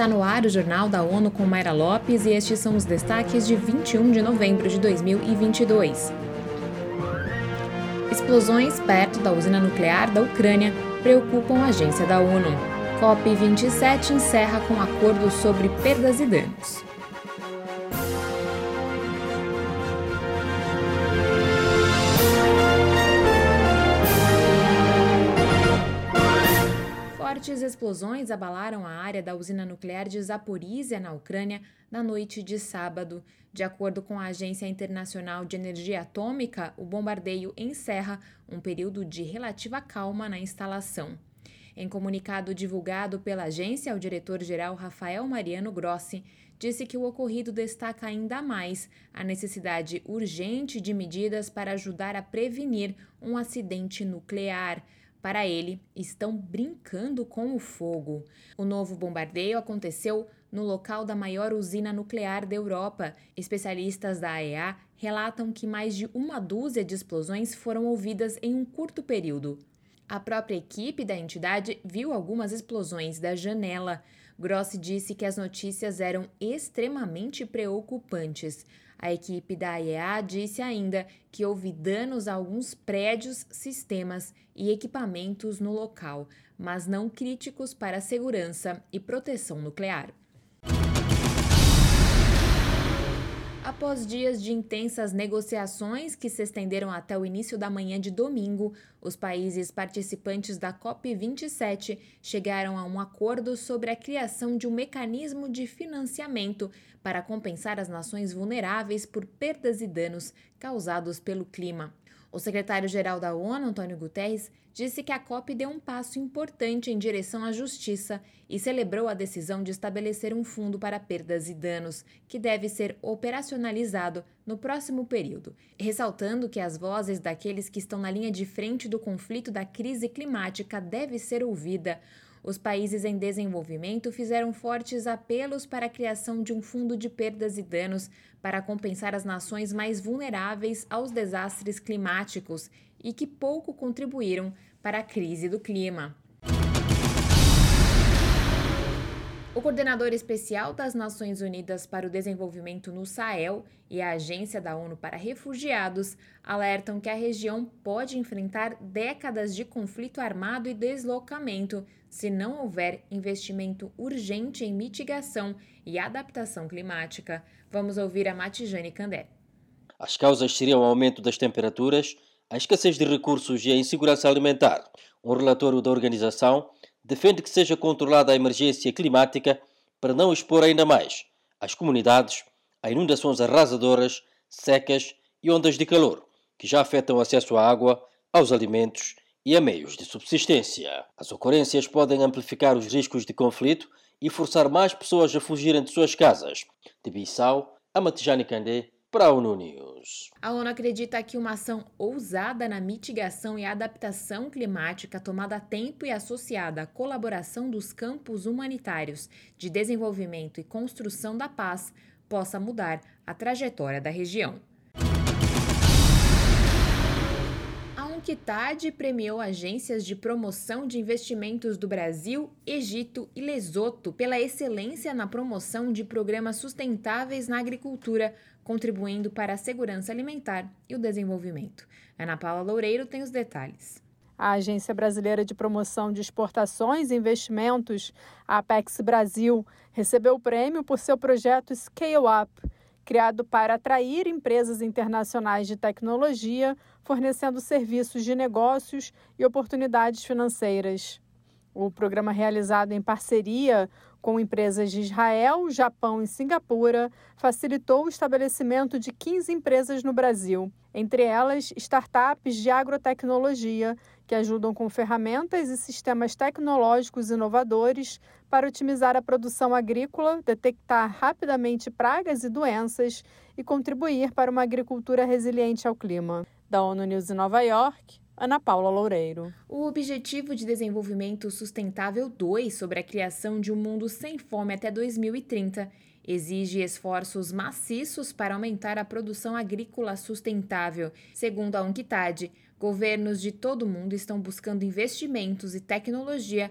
Está no ar o Jornal da ONU com Mayra Lopes e estes são os destaques de 21 de novembro de 2022. Explosões perto da usina nuclear da Ucrânia preocupam a agência da ONU. COP27 encerra com acordo sobre perdas e danos. Fortes explosões abalaram a área da usina nuclear de Zaporizhia, na Ucrânia, na noite de sábado. De acordo com a Agência Internacional de Energia Atômica, o bombardeio encerra um período de relativa calma na instalação. Em comunicado divulgado pela agência, o diretor-geral Rafael Mariano Grossi disse que o ocorrido destaca ainda mais a necessidade urgente de medidas para ajudar a prevenir um acidente nuclear. Para ele, estão brincando com o fogo. O novo bombardeio aconteceu no local da maior usina nuclear da Europa. Especialistas da AEA relatam que mais de uma dúzia de explosões foram ouvidas em um curto período. A própria equipe da entidade viu algumas explosões da janela. Grossi disse que as notícias eram extremamente preocupantes. A equipe da AEA disse ainda que houve danos a alguns prédios, sistemas e equipamentos no local, mas não críticos para a segurança e proteção nuclear. Após dias de intensas negociações que se estenderam até o início da manhã de domingo, os países participantes da COP27 chegaram a um acordo sobre a criação de um mecanismo de financiamento para compensar as nações vulneráveis por perdas e danos causados pelo clima. O secretário-geral da ONU, Antônio Guterres, disse que a COP deu um passo importante em direção à justiça e celebrou a decisão de estabelecer um fundo para perdas e danos, que deve ser operacionalizado no próximo período, ressaltando que as vozes daqueles que estão na linha de frente do conflito da crise climática devem ser ouvidas. Os países em desenvolvimento fizeram fortes apelos para a criação de um fundo de perdas e danos para compensar as nações mais vulneráveis aos desastres climáticos e que pouco contribuíram para a crise do clima. O coordenador especial das Nações Unidas para o Desenvolvimento no Sahel e a Agência da ONU para Refugiados alertam que a região pode enfrentar décadas de conflito armado e deslocamento se não houver investimento urgente em mitigação e adaptação climática. Vamos ouvir a Matijane Candé. As causas seriam o aumento das temperaturas, a escassez de recursos e a insegurança alimentar. Um relatório da organização defende que seja controlada a emergência climática para não expor ainda mais as comunidades a inundações arrasadoras, secas e ondas de calor, que já afetam o acesso à água, aos alimentos e a meios de subsistência. As ocorrências podem amplificar os riscos de conflito e forçar mais pessoas a fugirem de suas casas. De Bissau, a Matijani Candé, para a ONU News. A ONU acredita que uma ação ousada na mitigação e adaptação climática tomada a tempo e associada à colaboração dos campos humanitários de desenvolvimento e construção da paz possa mudar a trajetória da região. UNCTAD premiou agências de promoção de investimentos do Brasil, Egito e Lesoto pela excelência na promoção de programas sustentáveis na agricultura, contribuindo para a segurança alimentar e o desenvolvimento. Ana Paula Loureiro tem os detalhes. A Agência Brasileira de Promoção de Exportações e Investimentos, a Apex Brasil, recebeu o prêmio por seu projeto Scale Up criado para atrair empresas internacionais de tecnologia, fornecendo serviços de negócios e oportunidades financeiras. O programa, realizado em parceria com empresas de Israel, Japão e Singapura, facilitou o estabelecimento de 15 empresas no Brasil, entre elas startups de agrotecnologia, que ajudam com ferramentas e sistemas tecnológicos inovadores para otimizar a produção agrícola, detectar rapidamente pragas e doenças e contribuir para uma agricultura resiliente ao clima. Da ONU News em Nova York, Ana Paula Loureiro. O Objetivo de Desenvolvimento Sustentável 2 sobre a criação de um mundo sem fome até 2030 exige esforços maciços para aumentar a produção agrícola sustentável. Segundo a UNCTAD, governos de todo o mundo estão buscando investimentos e tecnologia